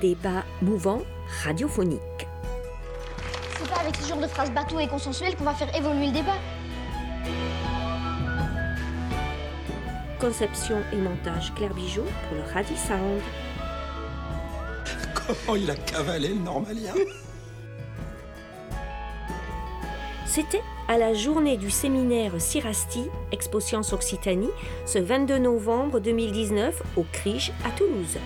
débat mouvant radiophonique. C'est pas avec ce genre de phrases bateau et consensuelles qu'on va faire évoluer le débat. Conception et montage Claire Bijou pour le Radi Sound. Comment il a cavalé le normalien? C'était à la journée du séminaire Cirasti, Expo Sciences Occitanie, ce 22 novembre 2019 au CRIJ à Toulouse.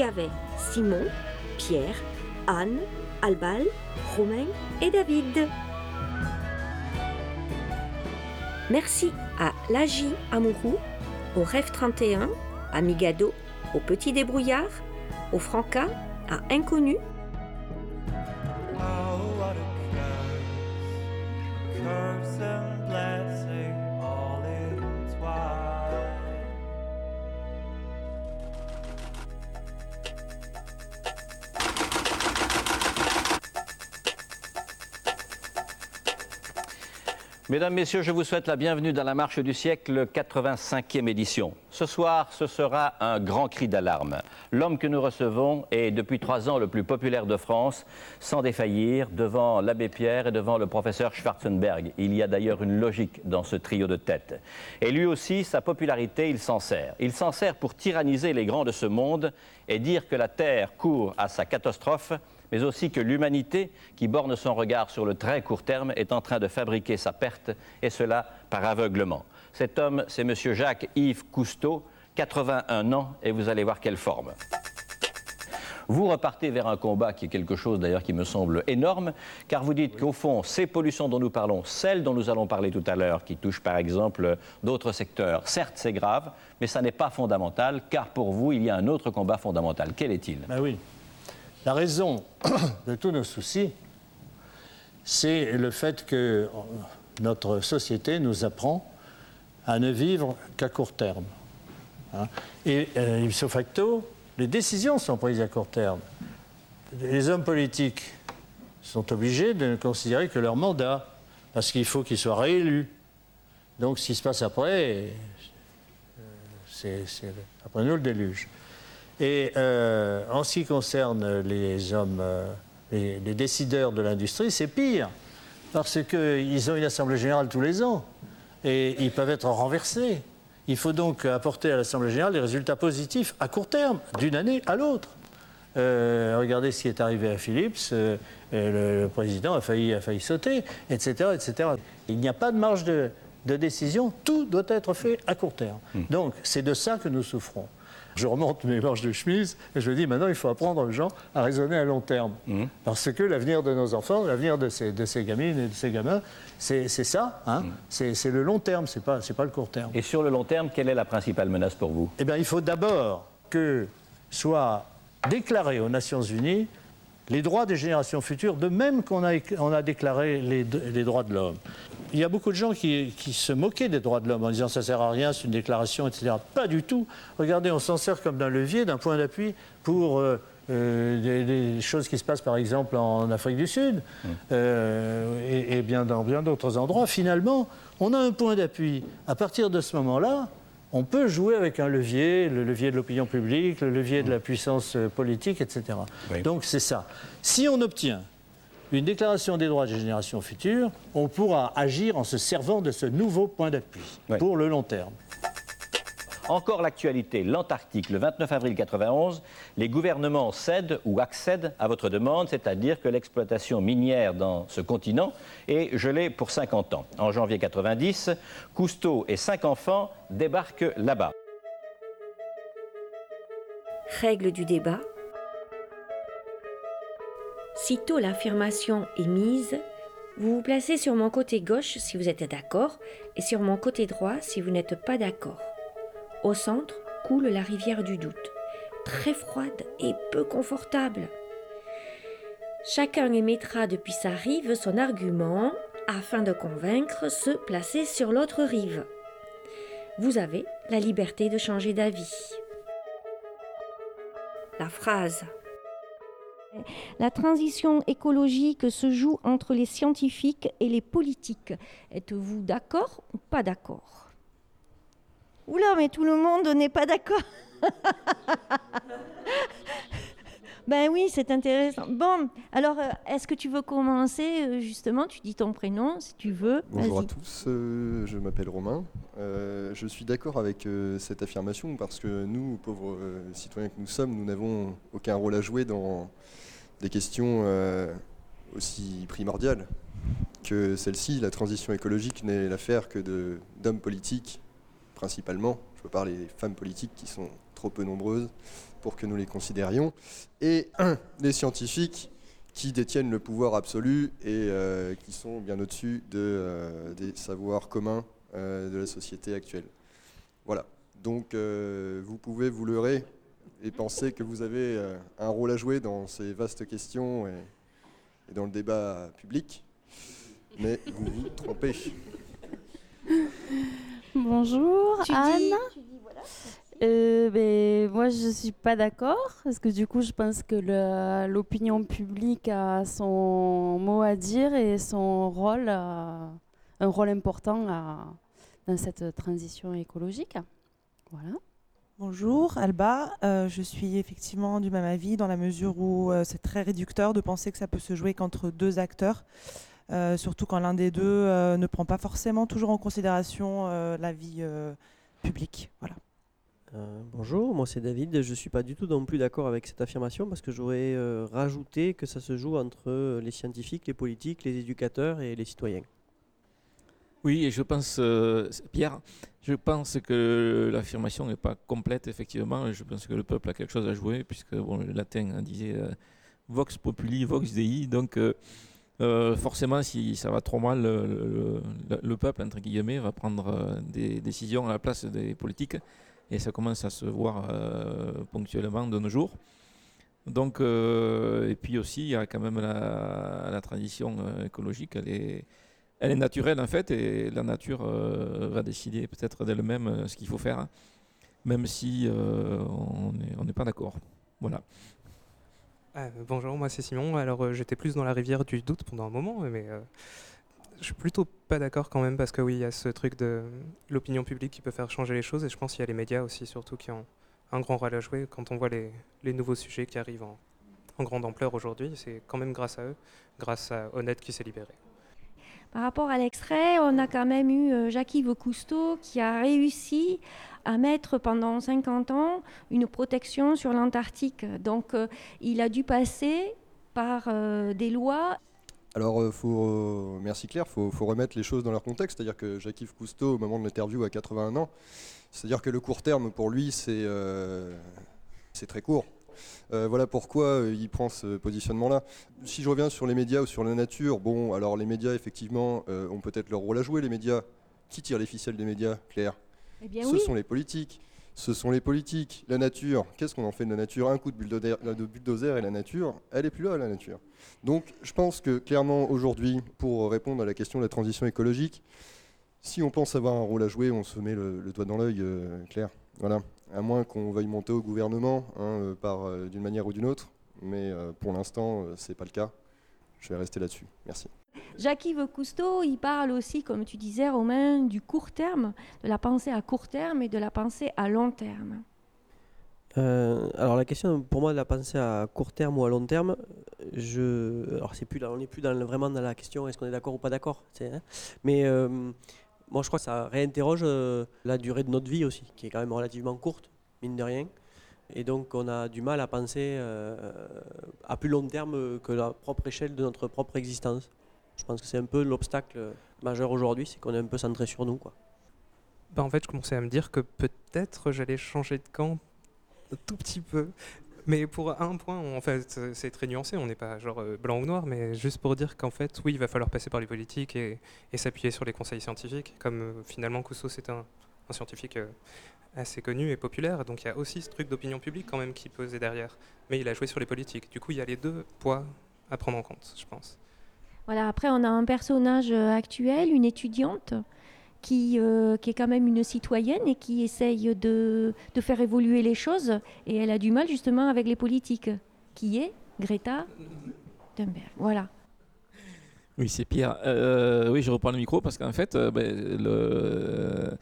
Y avait Simon, Pierre, Anne, Albal, Romain et David. Merci à Lagie Amourou, au Rêve 31, à Migado, au Petit Débrouillard, au Franca, à Inconnu, Mesdames, Messieurs, je vous souhaite la bienvenue dans la Marche du siècle, 85e édition. Ce soir, ce sera un grand cri d'alarme. L'homme que nous recevons est depuis trois ans le plus populaire de France, sans défaillir, devant l'abbé Pierre et devant le professeur Schwarzenberg. Il y a d'ailleurs une logique dans ce trio de tête. Et lui aussi, sa popularité, il s'en sert. Il s'en sert pour tyranniser les grands de ce monde et dire que la Terre court à sa catastrophe mais aussi que l'humanité, qui borne son regard sur le très court terme, est en train de fabriquer sa perte, et cela par aveuglement. Cet homme, c'est M. Jacques-Yves Cousteau, 81 ans, et vous allez voir quelle forme. Vous repartez vers un combat qui est quelque chose d'ailleurs qui me semble énorme, car vous dites qu'au fond, ces pollutions dont nous parlons, celles dont nous allons parler tout à l'heure, qui touchent par exemple d'autres secteurs, certes c'est grave, mais ça n'est pas fondamental, car pour vous, il y a un autre combat fondamental. Quel est-il? Ben oui. La raison de tous nos soucis, c'est le fait que notre société nous apprend à ne vivre qu'à court terme. Hein. Et euh, ipso facto, les décisions sont prises à court terme. Les hommes politiques sont obligés de ne considérer que leur mandat, parce qu'il faut qu'ils soient réélus. Donc ce qui se passe après, euh, c'est c'est après nous le déluge. Et euh, en ce qui concerne les hommes, euh, les, les décideurs de l'industrie, c'est pire, parce qu'ils ont une assemblée générale tous les ans, et ils peuvent être renversés. Il faut donc apporter à l'assemblée générale des résultats positifs à court terme, d'une année à l'autre. Euh, regardez ce qui est arrivé à Philips, euh, le, le président a failli, a failli sauter, etc., etc. Il n'y a pas de marge de, de décision, tout doit être fait à court terme. Donc c'est de ça que nous souffrons. Je remonte mes manches de chemise et je dis maintenant il faut apprendre aux gens à raisonner à long terme. Parce que l'avenir de nos enfants, l'avenir de ces, de ces gamines et de ces gamins, c'est c'est ça, hein c'est c'est le long terme, c'est pas, c'est pas le court terme. Et sur le long terme, quelle est la principale menace pour vous? Eh bien, il faut d'abord que soient déclarés aux Nations Unies les droits des générations futures, de même qu'on a, on a déclaré les, les droits de l'homme. Il y a beaucoup de gens qui, qui se moquaient des droits de l'homme en disant ça sert à rien, c'est une déclaration, etc. Pas du tout. Regardez, on s'en sert comme d'un levier, d'un point d'appui pour euh, euh, des, des choses qui se passent par exemple en Afrique du Sud euh, et, et bien dans bien d'autres endroits. Finalement, on a un point d'appui. À partir de ce moment-là, on peut jouer avec un levier, le levier de l'opinion publique, le levier de la puissance euh, politique, etc. Oui. Donc c'est ça. Si on obtient une déclaration des droits des générations futures, on pourra agir en se servant de ce nouveau point d'appui Oui. pour le long terme. Encore l'actualité, l'Antarctique, le 29 avril 91, les gouvernements cèdent ou accèdent à votre demande, c'est-à-dire que l'exploitation minière dans ce continent est gelée pour 50 ans. En janvier 90, Cousteau et cinq enfants débarquent là-bas. Règle du débat. Sitôt l'affirmation est mise, vous vous placez sur mon côté gauche si vous êtes d'accord et sur mon côté droit si vous n'êtes pas d'accord. Au centre coule la rivière du doute, très froide et peu confortable. Chacun émettra depuis sa rive son argument afin de convaincre ceux placés sur l'autre rive. Vous avez la liberté de changer d'avis. La phrase la transition écologique se joue entre les scientifiques et les politiques. Êtes-vous d'accord ou pas d'accord? Oula, mais tout le monde n'est pas d'accord. ben oui, c'est intéressant. Bon, alors, euh, est-ce que tu veux commencer? Euh, justement Tu dis ton prénom si tu veux. Bonjour à tous, euh, je m'appelle Romain. Euh, je suis d'accord avec euh, cette affirmation parce que nous, pauvres euh, citoyens que nous sommes, nous n'avons aucun rôle à jouer dans des questions euh, aussi primordiales que celle-ci. La transition écologique n'est l'affaire que d'hommes politiques, principalement. Je veux parler des femmes politiques qui sont trop peu nombreuses pour que nous les considérions. Et les scientifiques qui détiennent le pouvoir absolu et euh, qui sont bien au-dessus de, euh, des savoirs communs de la société actuelle. Voilà. Donc vous pouvez vous leurrer et penser que vous avez euh, un rôle à jouer dans ces vastes questions et, et dans le débat public, mais vous vous trompez. Bonjour, Tu Anne. dis, tu dis voilà. Euh, ben, moi, je suis pas d'accord parce que du coup, je pense que l'opinion publique a son mot à dire et son rôle, a un rôle important à- dans cette transition écologique. Voilà. Bonjour, Alba. Euh, je suis effectivement du même avis dans la mesure où euh, c'est très réducteur de penser que ça peut se jouer qu'entre deux acteurs, euh, surtout quand l'un des deux ne prend pas forcément toujours en considération la vie publique. Bonjour, moi c'est David. Je ne suis pas du tout non plus d'accord avec cette affirmation parce que j'aurais rajouté que ça se joue entre les scientifiques, les politiques, les éducateurs et les citoyens. Oui, et je pense, euh, Pierre, je pense que l'affirmation n'est pas complète, effectivement. Je pense que le peuple a quelque chose à jouer, puisque bon, le latin disait euh, Vox populi, Vox Dei. Donc, euh, forcément, si ça va trop mal, le, le- le- le peuple, entre guillemets, va prendre des décisions à la place des politiques. Et ça commence à se voir ponctuellement de nos jours. Donc, et puis aussi, il y a quand même la, euh, écologique, elle est, elle est naturelle en fait, et la nature euh, va décider peut-être d'elle-même euh, ce qu'il faut faire, même si euh, on n'est pas d'accord. Voilà. Ah, euh, bonjour, moi c'est Simon. Alors j'étais plus dans la rivière du doute pendant un moment, mais je suis plutôt pas d'accord quand même parce que oui, il y a ce truc de l'opinion publique qui peut faire changer les choses et je pense qu'il y a les médias aussi surtout qui ont un grand rôle à jouer quand on voit les, les nouveaux sujets qui arrivent en, en grande ampleur aujourd'hui. C'est quand même grâce à eux, grâce à Honnête qui s'est libéré. Par rapport à l'extrait, on a quand même eu euh, Jacques-Yves Cousteau qui a réussi à mettre pendant 50 ans une protection sur l'Antarctique. Donc euh, il a dû passer par euh, des lois. Alors, merci Claire, il faut, remettre les choses dans leur contexte. C'est-à-dire que Jacques-Yves Cousteau, au moment de l'interview, a 81 ans. C'est-à-dire que le court terme, pour lui, c'est très court. Euh, voilà pourquoi euh, il prend ce positionnement-là. Si je reviens sur les médias ou sur la nature, bon, alors les médias, effectivement, euh, ont peut-être leur rôle à jouer. Les médias, qui tire les ficelles des médias, Claire? Eh bien Ce oui. sont les politiques. Ce sont les politiques. La nature, qu'est-ce qu'on en fait de la nature? Un coup de bulldozer, de bulldozer et la nature, elle est plus là, la nature. Donc je pense que clairement aujourd'hui, pour répondre à la question de la transition écologique, si on pense avoir un rôle à jouer, on se met le, le doigt dans l'œil, euh, Claire. Voilà. À moins qu'on veuille monter au gouvernement, hein, euh, par euh, d'une manière ou d'une autre. Mais euh, pour l'instant, euh, c'est pas le cas. Je vais rester là-dessus. Merci. Jacques-Yves Cousteau, il parle aussi, comme tu disais, Romain, du court terme, de la pensée à court terme et de la pensée à long terme. Euh, alors la question pour moi de la pensée à court terme ou à long terme, je, alors c'est plus là, on n'est plus dans vraiment dans la question est-ce qu'on est d'accord ou pas d'accord, hein. mais euh, moi je crois que ça réinterroge euh, la durée de notre vie aussi, qui est quand même relativement courte, mine de rien, et donc on a du mal à penser euh, à plus long terme que la propre échelle de notre propre existence. Je pense que c'est un peu l'obstacle majeur aujourd'hui, c'est qu'on est un peu centré sur nous, quoi. Bah, en fait, je commençais à me dire que peut-être j'allais changer de camp un tout petit peu. Mais pour un point, en fait, c'est très nuancé. On n'est pas genre euh, blanc ou noir, mais juste pour dire qu'en fait, oui, il va falloir passer par les politiques et, s'appuyer sur les conseils scientifiques. Comme euh, finalement Cousteau, c'est un, un scientifique euh, assez connu et populaire. Donc il y a aussi ce truc d'opinion publique quand même qui pesait derrière. Mais il a joué sur les politiques. Du coup, il y a les deux poids à prendre en compte, je pense. Voilà, après, on a un personnage actuel, une étudiante, qui, euh, qui est quand même une citoyenne et qui essaye de, de faire évoluer les choses. Et elle a du mal justement avec les politiques, qui est Greta Thunberg. Voilà. Oui, c'est Pierre. Euh, oui, je reprends le micro parce qu'en fait, euh, ben,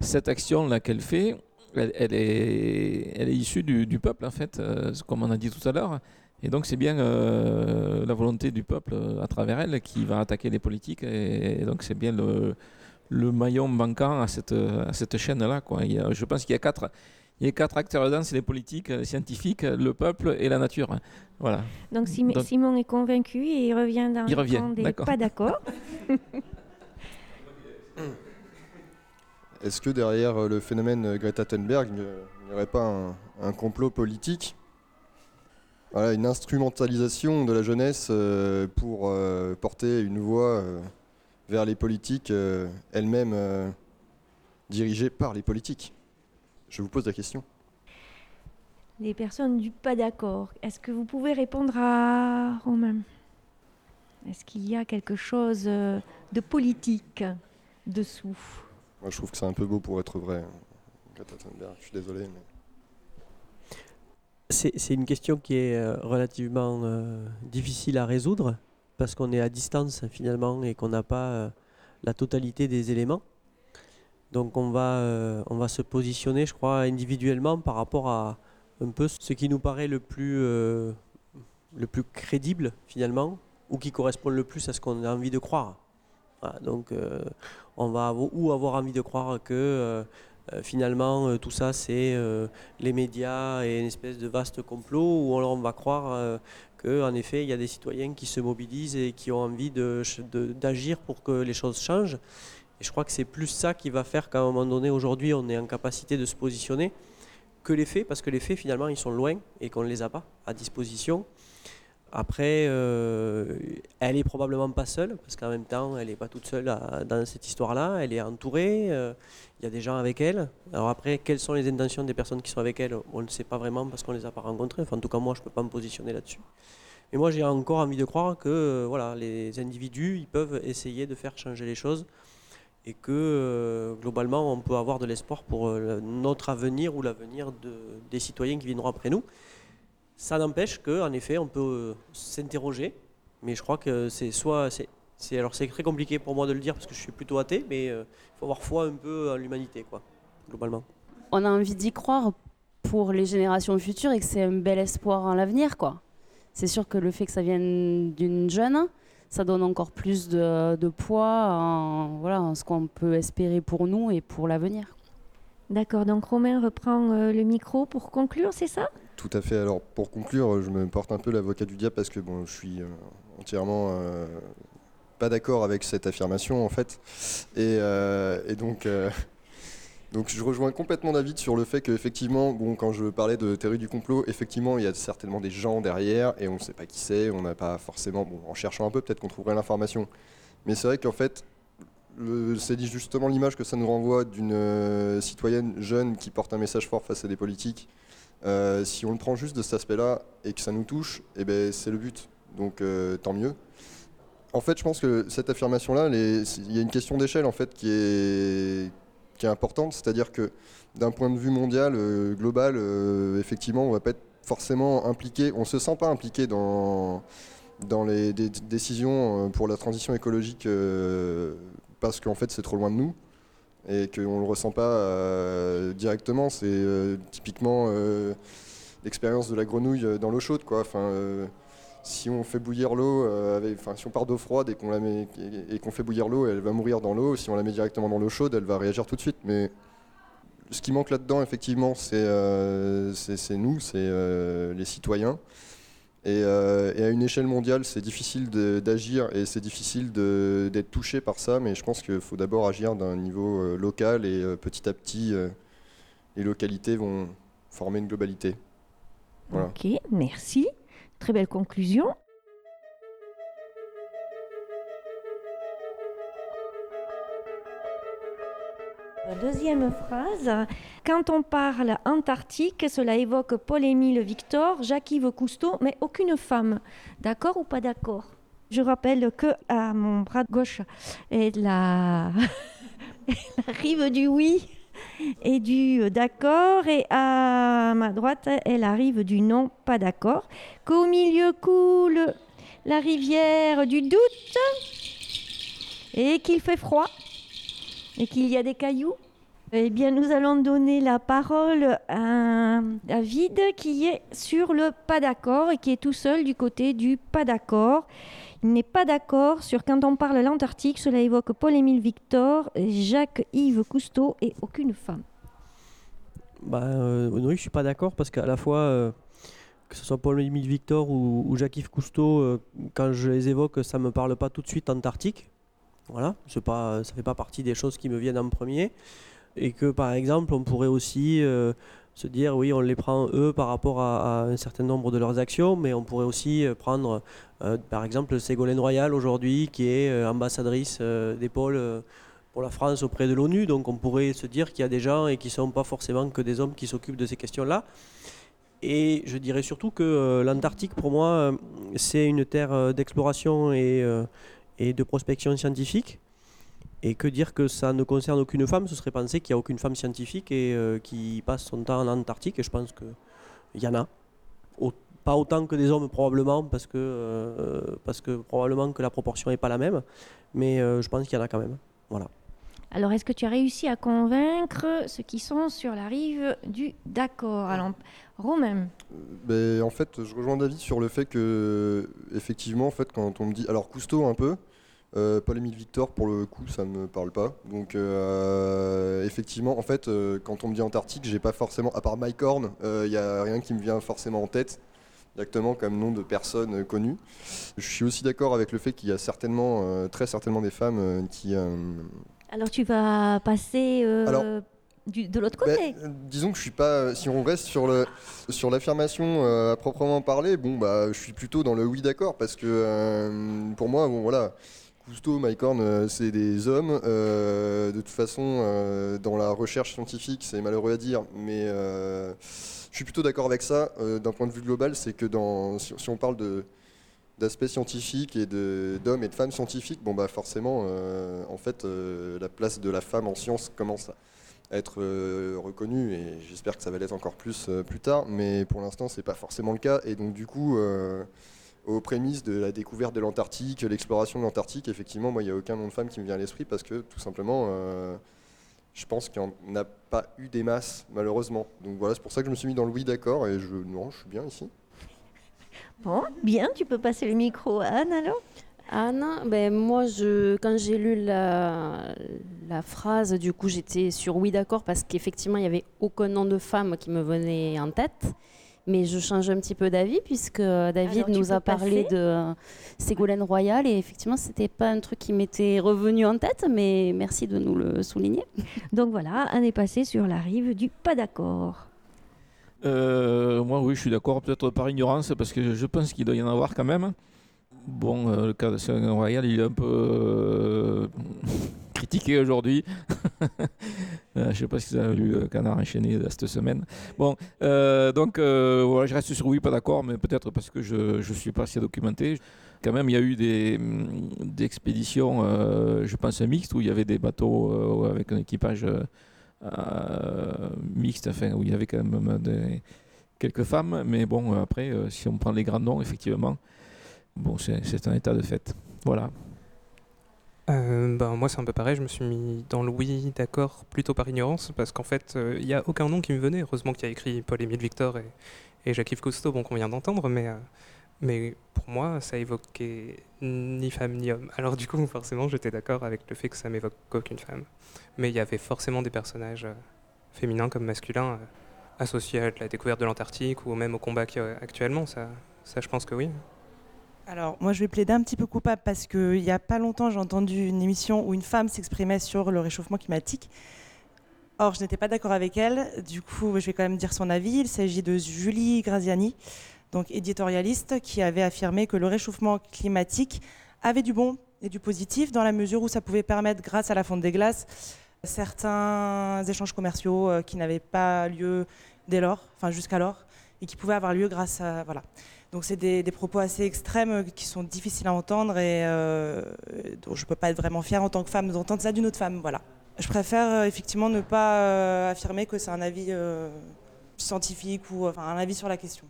cette action-là qu'elle fait, elle, est, elle est issue du, peuple, en fait, comme on a dit tout à l'heure. Et donc, c'est bien la volonté du peuple à travers elle qui va attaquer les politiques. Et, et donc, c'est bien le, le maillon manquant à cette, à cette chaîne-là. Quoi. Il y a- je pense qu'il y a quatre. Il y a quatre acteurs dedans, c'est les politiques, les scientifiques, le peuple et la nature. Voilà. Donc, Sim- Donc- Simon est convaincu et il revient dans Il le revient, camp des d'accord. pas d'accord. Est-ce que derrière euh, le phénomène euh, Greta Thunberg, euh, il n'y aurait pas un, un complot politique? Voilà, une instrumentalisation de la jeunesse euh, pour euh, porter une voix euh, vers les politiques euh, elles-mêmes euh, dirigées par les politiques Je vous pose la question. Les personnes du pas d'accord. Est-ce que vous pouvez répondre à Romain? Est-ce qu'il y a quelque chose euh, de politique dessous? Moi, je trouve que c'est un peu beau pour être vrai. Je suis désolé. Mais... C'est une question qui est relativement euh, difficile à résoudre parce qu'on est à distance finalement et qu'on n'a pas euh, la totalité des éléments. Donc on va, euh, on va se positionner, je crois, individuellement par rapport à un peu ce qui nous paraît le plus, euh, le plus crédible finalement ou qui correspond le plus à ce qu'on a envie de croire. Donc on va ou avoir envie de croire que finalement euh, tout ça c'est euh, les médias et une espèce de vaste complot, alors on va croire euh, qu'en effet il y a des citoyens qui se mobilisent et qui ont envie d'agir pour que les choses changent. Et je crois que c'est plus ça qui va faire qu'à un moment donné aujourd'hui on est en capacité de se positionner que les faits, parce que les faits finalement ils sont loin et qu'on ne les a pas à disposition. Après, euh, elle est probablement pas seule, parce qu'en même temps, elle n'est pas toute seule dans cette histoire-là. Elle est entourée, euh, il y a des gens avec elle. Alors après, quelles sont les intentions des personnes qui sont avec elle? On ne sait pas vraiment parce qu'on ne les a pas rencontrées. Enfin, en tout cas, moi, je ne peux pas me positionner là-dessus. Mais moi, j'ai encore envie de croire que euh, voilà, les individus, ils peuvent essayer de faire changer les choses et que globalement, on peut avoir de l'espoir pour notre avenir ou l'avenir de- des citoyens qui viendront après nous. Ça n'empêche qu'en effet, on peut euh, s'interroger, mais je crois que c'est soit. c'est- c'est- alors, c'est très compliqué pour moi de le dire parce que je suis plutôt athée, mais euh, il faut avoir foi un peu en l'humanité, quoi, globalement. On a envie d'y croire pour les générations futures et que c'est un bel espoir en l'avenir, quoi. C'est sûr que le fait que ça vienne d'une jeune, ça donne encore plus de, de poids en, voilà, en ce qu'on peut espérer pour nous et pour l'avenir. D'accord, donc Romain reprend euh, le micro pour conclure, c'est ça? Tout à fait. Alors, pour conclure, je me porte un peu l'avocat du diable parce que bon, je suis euh, entièrement euh, pas d'accord avec cette affirmation en fait. Et, euh, donc, euh, donc, je rejoins complètement David sur le fait qu'effectivement, bon, quand je parlais de théorie du complot, effectivement, il y a certainement des gens derrière et on ne sait pas qui c'est. On n'a pas forcément, bon, en cherchant un peu, peut-être qu'on trouverait l'information. Mais c'est vrai qu'en fait, c'est justement l'image que ça nous renvoie d'une euh, citoyenne jeune qui porte un message fort face à des politiques. Euh, si on le prend juste de cet aspect-là et que ça nous touche, eh ben, c'est le but. Donc euh, tant mieux. En fait, je pense que cette affirmation-là, il y a une question d'échelle en fait qui est, importante, c'est-à-dire que d'un point de vue mondial, euh, global, effectivement, on va pas être forcément impliqué, on se sent pas impliqué dans dans les dé- décisions pour la transition écologique parce qu'en fait c'est trop loin de nous et qu'on ne le ressent pas euh, directement. C'est euh, typiquement euh, l'expérience de la grenouille dans l'eau chaude. Quoi. Enfin, si on fait bouillir l'eau, enfin, si on part d'eau froide et qu'on la fait bouillir l'eau, elle va mourir dans l'eau. Si on la met directement dans l'eau chaude, elle va réagir tout de suite. Mais ce qui manque là-dedans, effectivement, c'est nous, c'est les citoyens. Et, euh, et à une échelle mondiale, c'est difficile d'agir et c'est difficile d'être touché par ça, mais je pense qu'il faut d'abord agir d'un niveau euh, local et euh, petit à petit, les localités vont former une globalité. Ok, merci. Très belle conclusion. Deuxième phrase. Quand on parle Antarctique, cela évoque Paul-Émile Victor, Jacques-Yves Cousteau, mais aucune femme. D'accord ou pas d'accord? Je rappelle que à mon bras gauche est la, la rive du oui et du d'accord, et à ma droite est la rive du non, pas d'accord. Qu'au milieu coule la rivière du doute, et qu'il fait froid, et qu'il y a des cailloux. Eh bien, nous allons donner la parole à David qui est sur le pas d'accord et qui est tout seul du côté du pas d'accord. Il n'est pas d'accord sur quand on parle l'Antarctique, cela évoque Paul-Émile Victor, Jacques-Yves Cousteau et aucune femme. Bah, euh, oui, je suis pas d'accord parce qu'à la fois, euh, que ce soit Paul-Émile Victor ou, Jacques-Yves Cousteau, euh, quand je les évoque, ça me parle pas tout de suite Antarctique. Voilà, pas, ça fait pas partie des choses qui me viennent en premier. Et que par exemple, on pourrait aussi euh, se dire, oui, on les prend eux par rapport à, un certain nombre de leurs actions, mais on pourrait aussi euh, prendre, euh, par exemple, Ségolène Royal aujourd'hui, qui est ambassadrice des pôles pour la France auprès de l'ONU. Donc on pourrait se dire qu'il y a des gens et qui ne sont pas forcément que des hommes qui s'occupent de ces questions-là. Et je dirais surtout que l'Antarctique, pour moi, c'est une terre d'exploration et, et de prospection scientifique. Et que dire que ça ne concerne aucune femme, ce serait penser qu'il n'y a aucune femme scientifique et euh, qui passe son temps en Antarctique. Et je pense qu'il y en a. Pas autant que des hommes probablement, parce que, euh, parce que probablement que la proportion n'est pas la même. Mais euh, je pense qu'il y en a quand même. Voilà. Alors, est-ce que tu as réussi à convaincre ceux qui sont sur la rive du d'accord Alors, Romain, Ben, en fait, je rejoins David sur le fait que, effectivement, en fait, quand on me dit. Alors, Cousteau, un peu. Euh, Paul-Émile Victor, pour le coup, ça me parle pas. Donc, euh, effectivement, en fait, euh, quand on me dit Antarctique, j'ai pas forcément. À part Mike Horn, il n'y a rien qui me vient forcément en tête, directement comme nom de personne euh, connue. Je suis aussi d'accord avec le fait qu'il y a certainement, euh, très certainement des femmes euh, qui. Euh, alors tu vas passer euh, Alors, du- de l'autre côté. Ben, euh, disons que je suis pas. Si on reste sur le sur l'affirmation euh, à proprement parler, bon bah je suis plutôt dans le oui d'accord parce que euh, pour moi bon voilà. Cousteau, euh, c'est des hommes. Euh, de toute façon, euh, dans la recherche scientifique, c'est malheureux à dire, mais euh, je suis plutôt d'accord avec ça. euh, D'un point de vue global, c'est que dans, si, si on parle de d'aspects scientifiques et d'hommes et de femmes scientifiques, bon bah forcément, euh, en fait, euh, la place de la femme en science commence à être euh, reconnue et j'espère que ça va l'être encore plus plus tard, mais pour l'instant c'est pas forcément le cas et donc du coup aux prémices de la découverte de l'Antarctique, l'exploration de l'Antarctique, effectivement moi il n'y a aucun nom de femme qui me vient à l'esprit parce que tout simplement je pense qu'il n'y en a pas eu des masses malheureusement. Donc voilà c'est pour ça que je me suis mis dans le oui d'accord et je non je suis bien ici. Bon, bien, tu peux passer le micro à Anne alors Anne, ben moi, je, quand j'ai lu la, la phrase, du coup, j'étais sur oui d'accord parce qu'effectivement, il n'y avait aucun nom de femme qui me venait en tête. Mais je change un petit peu d'avis puisque David Alors, nous a parlé passer. de Ségolène Royal et effectivement, c'était pas un truc qui m'était revenu en tête, mais merci de nous le souligner. Donc voilà, Anne est passée sur la rive du pas d'accord. Euh, moi, oui, je suis d'accord, peut-être par ignorance, parce que je pense qu'il doit y en avoir quand même. Bon, euh, le cas de Ségolène Royal, il est un peu euh, critiqué aujourd'hui. Je ne sais pas si vous avez lu Canard enchaîné de cette semaine. Bon, donc voilà, je reste sur oui, pas d'accord, mais peut-être parce que je ne suis pas assez documenté. Quand même, il y a eu des, des expéditions, je pense, mixtes, où il y avait des bateaux avec un équipage mixte, enfin, où il y avait quand même quelques femmes. Mais bon, euh, après, euh, si on prend les grands noms, effectivement, bon, c'est un état de fait. Voilà. Euh, ben, moi, c'est un peu pareil. Je me suis mis dans le oui, d'accord, plutôt par ignorance, parce qu'en fait, euh, il n'y a aucun nom qui me venait. Heureusement qu'il y a écrit Paul-Émile Victor et, Jacques-Yves Cousteau, bon, qu'on vient d'entendre, mais, euh, mais pour moi, ça évoquait ni femme ni homme. Alors, du coup, forcément, j'étais d'accord avec le fait que ça m'évoque aucune femme. Mais il y avait forcément des personnages euh, féminins comme masculins euh, associés à la découverte de l'Antarctique ou même au combat qu'il a actuellement. Ça, ça, je pense que oui. Alors, moi, je vais plaider un petit peu coupable parce qu'il n'y a pas longtemps, j'ai entendu une émission où une femme s'exprimait sur le réchauffement climatique. Or, je n'étais pas d'accord avec elle. Du coup, je vais quand même dire son avis. Il s'agit de Julie Graziani, donc éditorialiste, qui avait affirmé que le réchauffement climatique avait du bon et du positif dans la mesure où ça pouvait permettre, grâce à la fonte des glaces, certains échanges commerciaux euh, qui n'avaient pas lieu dès lors, enfin jusqu'alors, et qui pouvaient avoir lieu grâce à voilà. Donc c'est des, propos assez extrêmes euh, qui sont difficiles à entendre et euh, dont je ne peux pas être vraiment fière en tant que femme d'entendre ça d'une autre femme. Voilà. Je préfère effectivement ne pas affirmer que c'est un avis scientifique ou enfin un avis sur la question.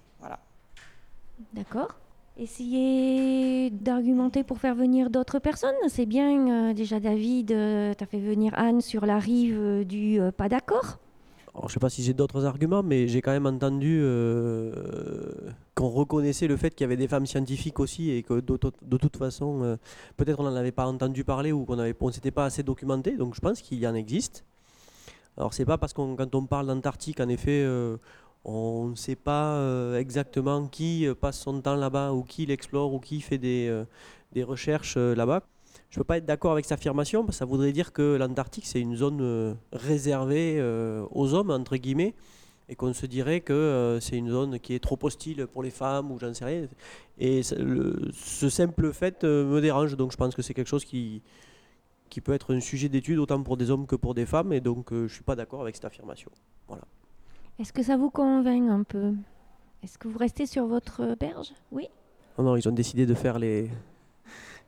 D'accord Essayez d'argumenter pour faire venir d'autres personnes. C'est bien, euh, déjà David, tu as fait venir Anne sur la rive euh, du euh, pas d'accord. Je sais pas si j'ai d'autres arguments, mais j'ai quand même entendu euh, qu'on reconnaissait le fait qu'il y avait des femmes scientifiques aussi et que de, to- de toute façon, euh, peut-être on n'en avait pas entendu parler ou qu'on on s'était pas assez documenté. Donc je pense qu'il y en existe. Alors c'est pas parce qu'on quand on parle d'Antarctique, en effet, euh, on ne sait pas euh, exactement qui euh, passe son temps là-bas ou qui l'explore ou qui fait des, euh, recherches là-bas. Je ne peux pas être d'accord avec cette affirmation parce que ça voudrait dire que l'Antarctique c'est une zone réservée aux hommes entre guillemets et qu'on se dirait que c'est une zone qui est trop hostile pour les femmes ou j'en sais rien. Et ce simple fait me dérange donc je pense que c'est quelque chose qui qui peut être un sujet d'étude autant pour des hommes que pour des femmes et donc je suis pas d'accord avec cette affirmation. Voilà. Est-ce que ça vous convainc un peu? Est-ce que vous restez sur votre berge? Oui? Non, non, ils ont décidé de faire les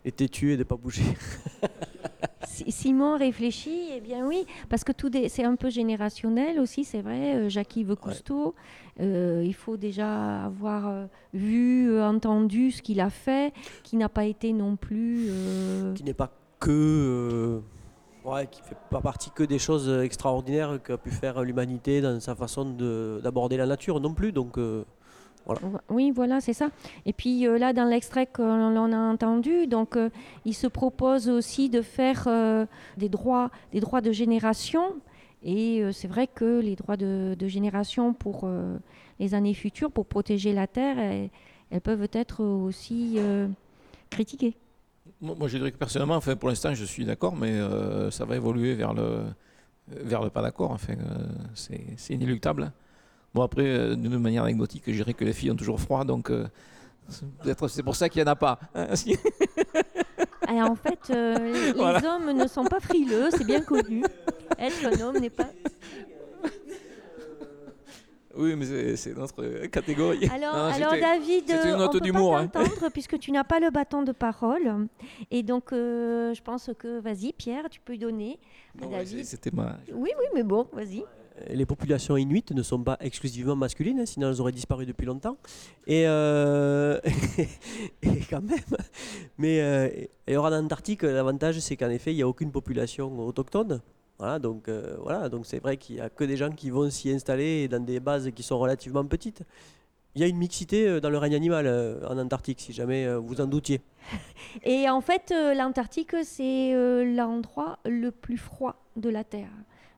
les têtus et de pas bouger. Si- Simon réfléchit, eh bien oui, parce que tout c'est un peu générationnel aussi, c'est vrai. euh, Jacques-Yves Cousteau, euh, il faut déjà avoir euh, vu, entendu ce qu'il a fait, qui n'a pas été non plus. qui n'est pas que ouais, qui fait pas partie que des choses extraordinaires qu'a pu faire l'humanité dans sa façon de- d'aborder la nature non plus donc euh, voilà. Oui, voilà, c'est ça. Et puis euh, là, dans l'extrait qu'on a entendu, donc euh, il se propose aussi de faire euh, des droits, des droits de génération. Et euh, c'est vrai que les droits de, génération pour euh, les années futures, pour protéger la Terre, elles, peuvent être aussi euh, critiquées. Moi, je dirais que personnellement, enfin, pour l'instant, je suis d'accord, mais euh, ça va évoluer vers le, vers le pas d'accord. Enfin, euh, c'est c'est inéluctable. Bon, après, euh, d'une manière anecdotique, je dirais que les filles ont toujours froid, donc euh, peut-être c'est pour ça qu'il n'y en a pas. hein, si. Alors, en fait, les Voilà. hommes ne sont pas frileux, c'est bien connu. Être un homme n'est pas. Oui, mais c'est- notre catégorie. Alors, Non, alors c'était- David, une euh, note on peut d'humour. pas hein. t'entendre puisque tu n'as pas le bâton de parole. Et donc, euh, je pense que, vas-y, Pierre, tu peux lui donner à Non, ouais, David. C'était ma. Oui, oui, mais bon, vas-y. les populations inuites ne sont pas exclusivement masculines, hein, sinon elles auraient disparu depuis longtemps. Et, euh, et quand même. Mais euh, et en Antarctique, l'avantage, c'est qu'en effet, il n'y a aucune population autochtone. Voilà, donc euh, voilà, donc c'est vrai qu'il n'y a que des gens qui vont s'y installer dans des bases qui sont relativement petites. Il y a une mixité euh, dans le règne animal euh, en Antarctique, si jamais euh, vous en doutiez. Et en fait, euh, l'Antarctique, c'est euh, l'endroit le plus froid de la Terre.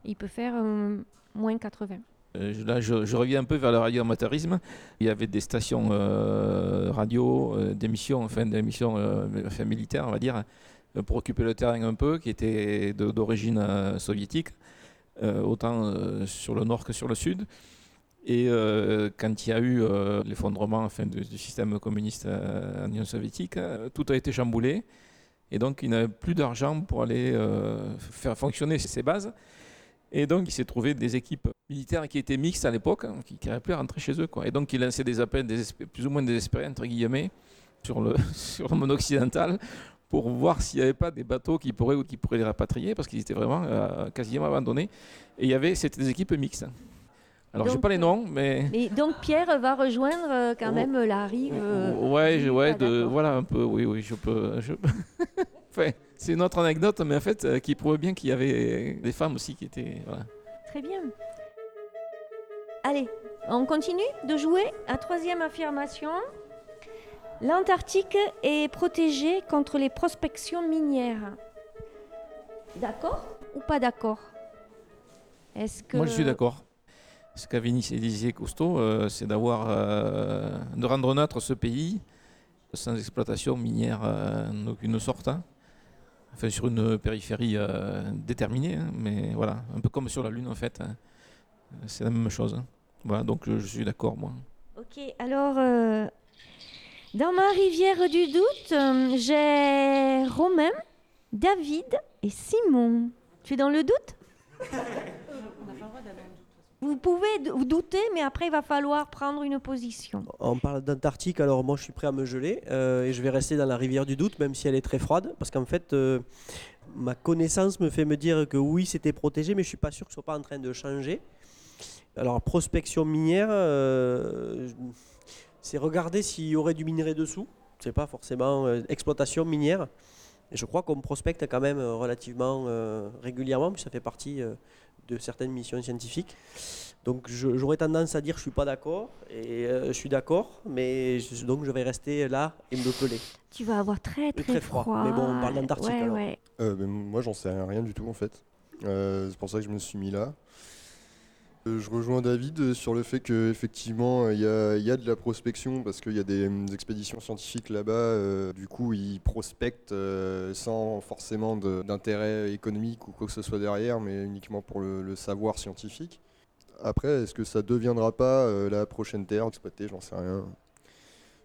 Il peut faire euh, moins 80. Euh, je- Là, je, je reviens un peu vers le radioamateurisme. Il y avait des stations euh, radio, euh, d'émissions, enfin d'émissions euh, enfin, militaires, on va dire, pour occuper le terrain un peu, qui étaient de- d'origine euh, soviétique, euh, autant euh, sur le nord que sur le sud. Et quand il y a eu l'effondrement du, du système communiste en Union soviétique, tout a été chamboulé. Et donc, il n'avait plus d'argent pour aller faire fonctionner ces bases. Et donc, il s'est trouvé des équipes militaires qui étaient mixtes à l'époque, hein, qui n'arrivaient plus à rentrer chez eux. Quoi. Et donc, il lançait des appels plus ou moins désespérés, entre guillemets, sur le, sur le monde occidental pour voir s'il n'y avait pas des bateaux qui pourraient, ou qui pourraient les rapatrier, parce qu'ils étaient vraiment euh, quasiment abandonnés. Et il y avait, c'était des équipes mixtes. Alors, je n'ai pas les noms, mais... Et donc, Pierre va rejoindre euh, quand même la rive. euh, Ouais, je- du ouais, de, d'accord. voilà un peu, oui, oui, je peux. je- enfin, c'est une autre anecdote, mais en fait, qui prouve bien qu'il y avait des femmes aussi qui étaient. Voilà. Très bien. Allez, on continue de jouer. À troisième affirmation. L'Antarctique est protégée contre les prospections minières. D'accord ou pas d'accord? Est-ce que Moi, je suis d'accord. Ce qu'a et disait Cousteau, euh, c'est d'avoir, euh, de rendre neutre ce pays sans exploitation minière euh, d'aucune sorte. hein. Enfin, sur une périphérie euh, déterminée, hein, mais voilà, un peu comme sur la Lune en fait. hein. C'est la même chose. Voilà, donc je, je suis d'accord, moi. Ok, alors euh, dans ma rivière du doute, euh, j'ai Romain, David et Simon. Tu es dans le doute? Vous pouvez vous douter, mais après il va falloir prendre une position. On parle d'Antarctique, alors moi je suis prêt à me geler euh, et je vais rester dans la rivière du doute, même si elle est très froide, parce qu'en fait, euh, ma connaissance me fait me dire que oui, c'était protégé, mais je suis pas sûr que ce soit pas en train de changer. Alors, prospection minière, c'est regarder s'il y aurait du minerai dessous. C'est pas forcément euh, exploitation minière. Et je crois qu'on prospecte quand même euh, relativement euh, régulièrement, puis ça fait partie euh, de certaines missions scientifiques. Donc j'aurais tendance à dire je suis pas d'accord, et euh, je suis d'accord, mais je- donc je vais rester là et me peler. Tu vas avoir très très, très froid. Mais bon, on parle d'Antarctique, Ouais, alors. ouais. Ben, moi, j'en sais rien du tout en fait. Euh, c'est pour ça que je me suis mis là. Euh, je rejoins David euh, sur le fait qu'effectivement, il y a, il y a de la prospection parce qu'il y a des, hum, expéditions scientifiques là-bas. euh, du coup, ils prospectent euh, sans forcément d'intérêt économique ou quoi que ce soit derrière, mais uniquement pour le, savoir scientifique. Après, est-ce que ça deviendra pas euh, la prochaine terre exploitée? J'en sais rien.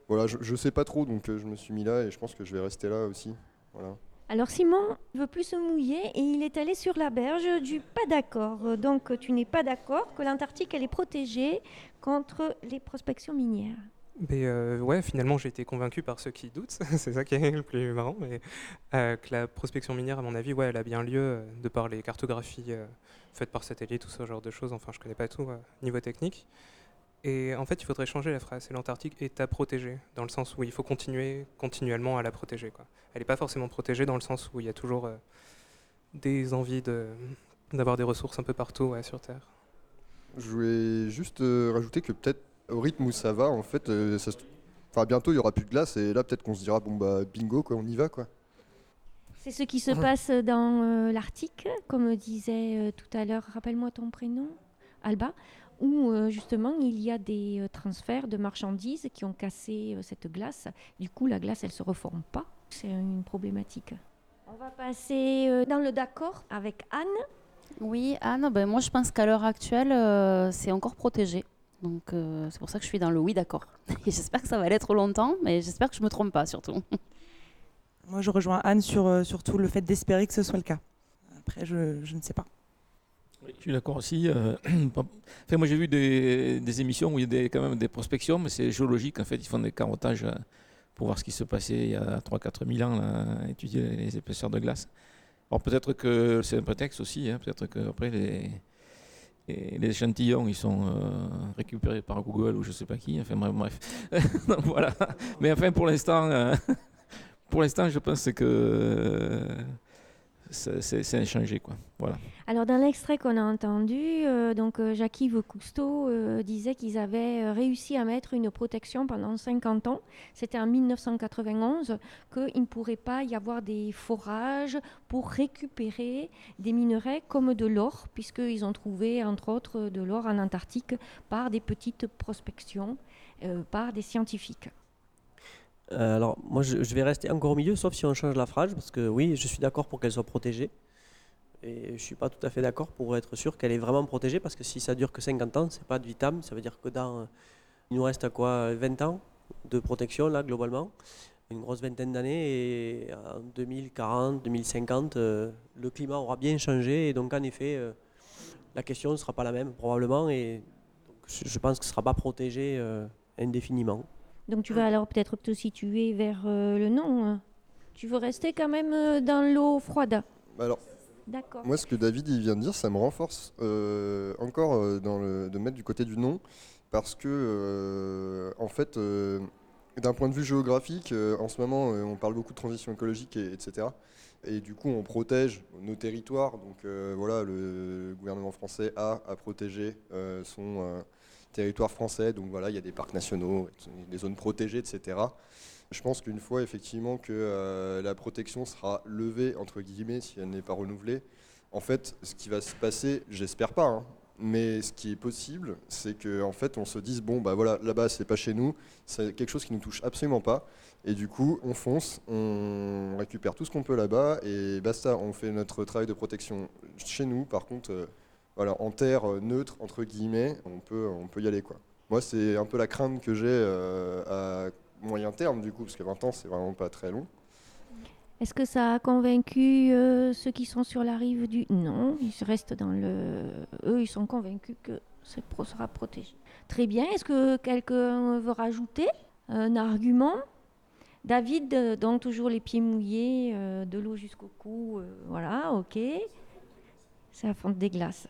Voilà, je, je sais pas trop, donc euh, je me suis mis là et je pense que je vais rester là aussi. Voilà. Alors Simon veut plus se mouiller et il est allé sur la berge du pas d'accord. Donc tu n'es pas d'accord que l'Antarctique elle est protégée contre les prospections minières. Mais euh, ouais, finalement, j'ai été convaincu par ceux qui doutent, c'est ça qui est le plus marrant, mais euh, que la prospection minière, à mon avis, ouais, elle a bien lieu euh, de par les cartographies faites par satellite, tout ce genre de choses. Enfin, je connais pas tout niveau technique. Et en fait, il faudrait changer la phrase. C'est l'Antarctique est à protéger, dans le sens où il faut continuer continuellement à la protéger. Quoi. Elle n'est pas forcément protégée dans le sens où il y a toujours euh, des envies de- d'avoir des ressources un peu partout ouais, sur Terre. Je voulais juste euh, rajouter que peut-être au rythme où ça va, en fait, euh, ça se- enfin, bientôt il y aura plus de glace et là peut-être qu'on se dira bon bah bingo quoi, on y va quoi. C'est ce qui se passe dans euh, l'Arctique, comme disait euh, tout à l'heure, rappelle-moi ton prénom, Alba, où euh, justement il y a des euh, transferts de marchandises qui ont cassé euh, cette glace. Du coup, la glace, elle se reforme pas. C'est une problématique. On va passer euh, dans le d'accord avec Anne. Oui, Anne, ben moi je pense qu'à l'heure actuelle, euh, c'est encore protégé. Donc euh, c'est pour ça que je suis dans le oui d'accord. Et j'espère que ça va l'être longtemps, mais j'espère que je me trompe pas surtout. Moi, je rejoins Anne sur euh, surtout le fait d'espérer que ce soit le cas. Après, je, je ne sais pas. Je suis d'accord aussi. euh, enfin, moi, j'ai vu des, émissions où il y a quand même des prospections, mais c'est géologique. En fait, ils font des carottages euh, pour voir ce qui se passait il y a 3-4 000 ans, étudier les épaisseurs de glace. Alors peut-être que c'est un prétexte aussi. hein, peut-être qu'après, les, les, échantillons, ils sont euh, récupérés par Google ou je sais pas qui. Enfin, bref. voilà. Mais enfin, pour l'instant, pour l'instant, je pense que c'est inchangé. Alors dans l'extrait qu'on a entendu, euh, donc euh, Jacques-Yves Cousteau disait qu'ils avaient euh, réussi à mettre une protection pendant 50 ans. C'était en 1991 qu'il ne pourrait pas y avoir des forages pour récupérer des minerais comme de l'or, puisqu'ils ont trouvé entre autres de l'or en Antarctique par des petites prospections, par des scientifiques. Euh, alors, moi, je, vais rester encore au milieu, sauf si on change la phrase, parce que oui, je suis d'accord pour qu'elle soit protégée. Et je ne suis pas tout à fait d'accord pour être sûr qu'elle est vraiment protégée, parce que si ça dure que 50 ans, c'est pas de vitam. Ça veut dire que dans. Il nous reste à quoi 20 ans de protection, là, globalement. Une grosse vingtaine d'années. Et en 2040, 2050, euh, le climat aura bien changé. Et donc, en effet, euh, la question ne sera pas la même, probablement. Et je, pense que ce ne sera pas protégé indéfiniment. Donc tu vas alors peut-être te situer vers euh, le non. hein. Tu veux rester quand même euh, dans l'eau froide. Bah alors, D'accord. moi ce que David il vient de dire, ça me renforce euh, encore euh, dans le, de mettre du côté du non, parce que euh, en fait, euh, d'un point de vue géographique, euh, en ce moment euh, on parle beaucoup de transition écologique, et, etc. Et du coup on protège nos territoires, donc euh, voilà, le gouvernement français a à protéger euh, son euh, territoire français, donc voilà, il y a des parcs nationaux, des zones protégées, etc. Je pense qu'une fois effectivement que euh, la protection sera levée, entre guillemets, si elle n'est pas renouvelée, en fait, ce qui va se passer, j'espère pas, hein, mais ce qui est possible, c'est qu'en en fait, on se dise, bon, bah voilà, là-bas, c'est pas chez nous, c'est quelque chose qui nous touche absolument pas, et du coup, on fonce, on récupère tout ce qu'on peut là-bas, et basta, on fait notre travail de protection chez nous, par contre, euh, voilà, en terre euh, neutre, entre guillemets, on peut, on peut y aller, quoi. Moi, c'est un peu la crainte que j'ai euh, à moyen terme, du coup, parce que 20 ans, c'est vraiment pas très long. Est-ce que ça a convaincu euh, ceux qui sont sur la rive du... Non, ils restent dans le... Eux, ils sont convaincus que ce sera protégé. Très bien. Est-ce que quelqu'un veut rajouter un argument? David, donc toujours les pieds mouillés, de l'eau jusqu'au cou. voilà, ok. C'est la fonte des glaces.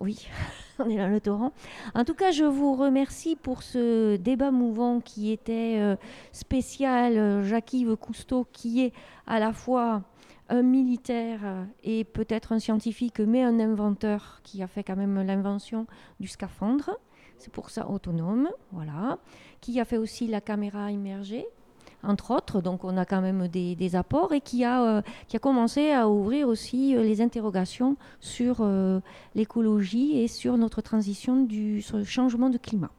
Oui, on est dans le torrent. En tout cas, je vous remercie pour ce débat mouvant qui était euh, spécial. Jacques-Yves Cousteau, qui est à la fois un militaire euh, et peut-être un scientifique, mais un inventeur qui a fait quand même l'invention du scaphandre. C'est pour ça autonome, voilà. Qui a fait aussi la caméra immergée, entre autres. Donc on a quand même des, apports et qui a, euh, qui a commencé à ouvrir aussi euh, les interrogations sur euh, l'écologie et sur notre transition du changement de climat.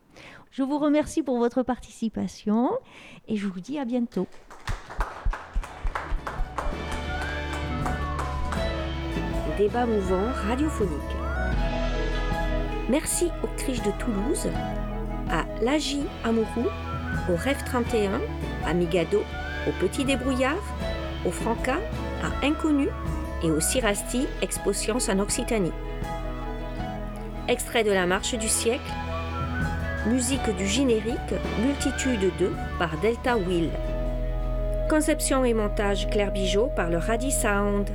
Je vous remercie pour votre participation et je vous dis à bientôt. Débat mouvant radiophonique. Merci aux Criches de Toulouse, à l'AJ Amourou, au Rêve 31, à Migado, au Petit Débrouillard, au Franca, à Inconnu et au Cirasti Expo Science en Occitanie. Extrait de la Marche du siècle, musique du générique Multitude 2 par Delta Will. Conception et montage Claire Bijot par le Radi Sound.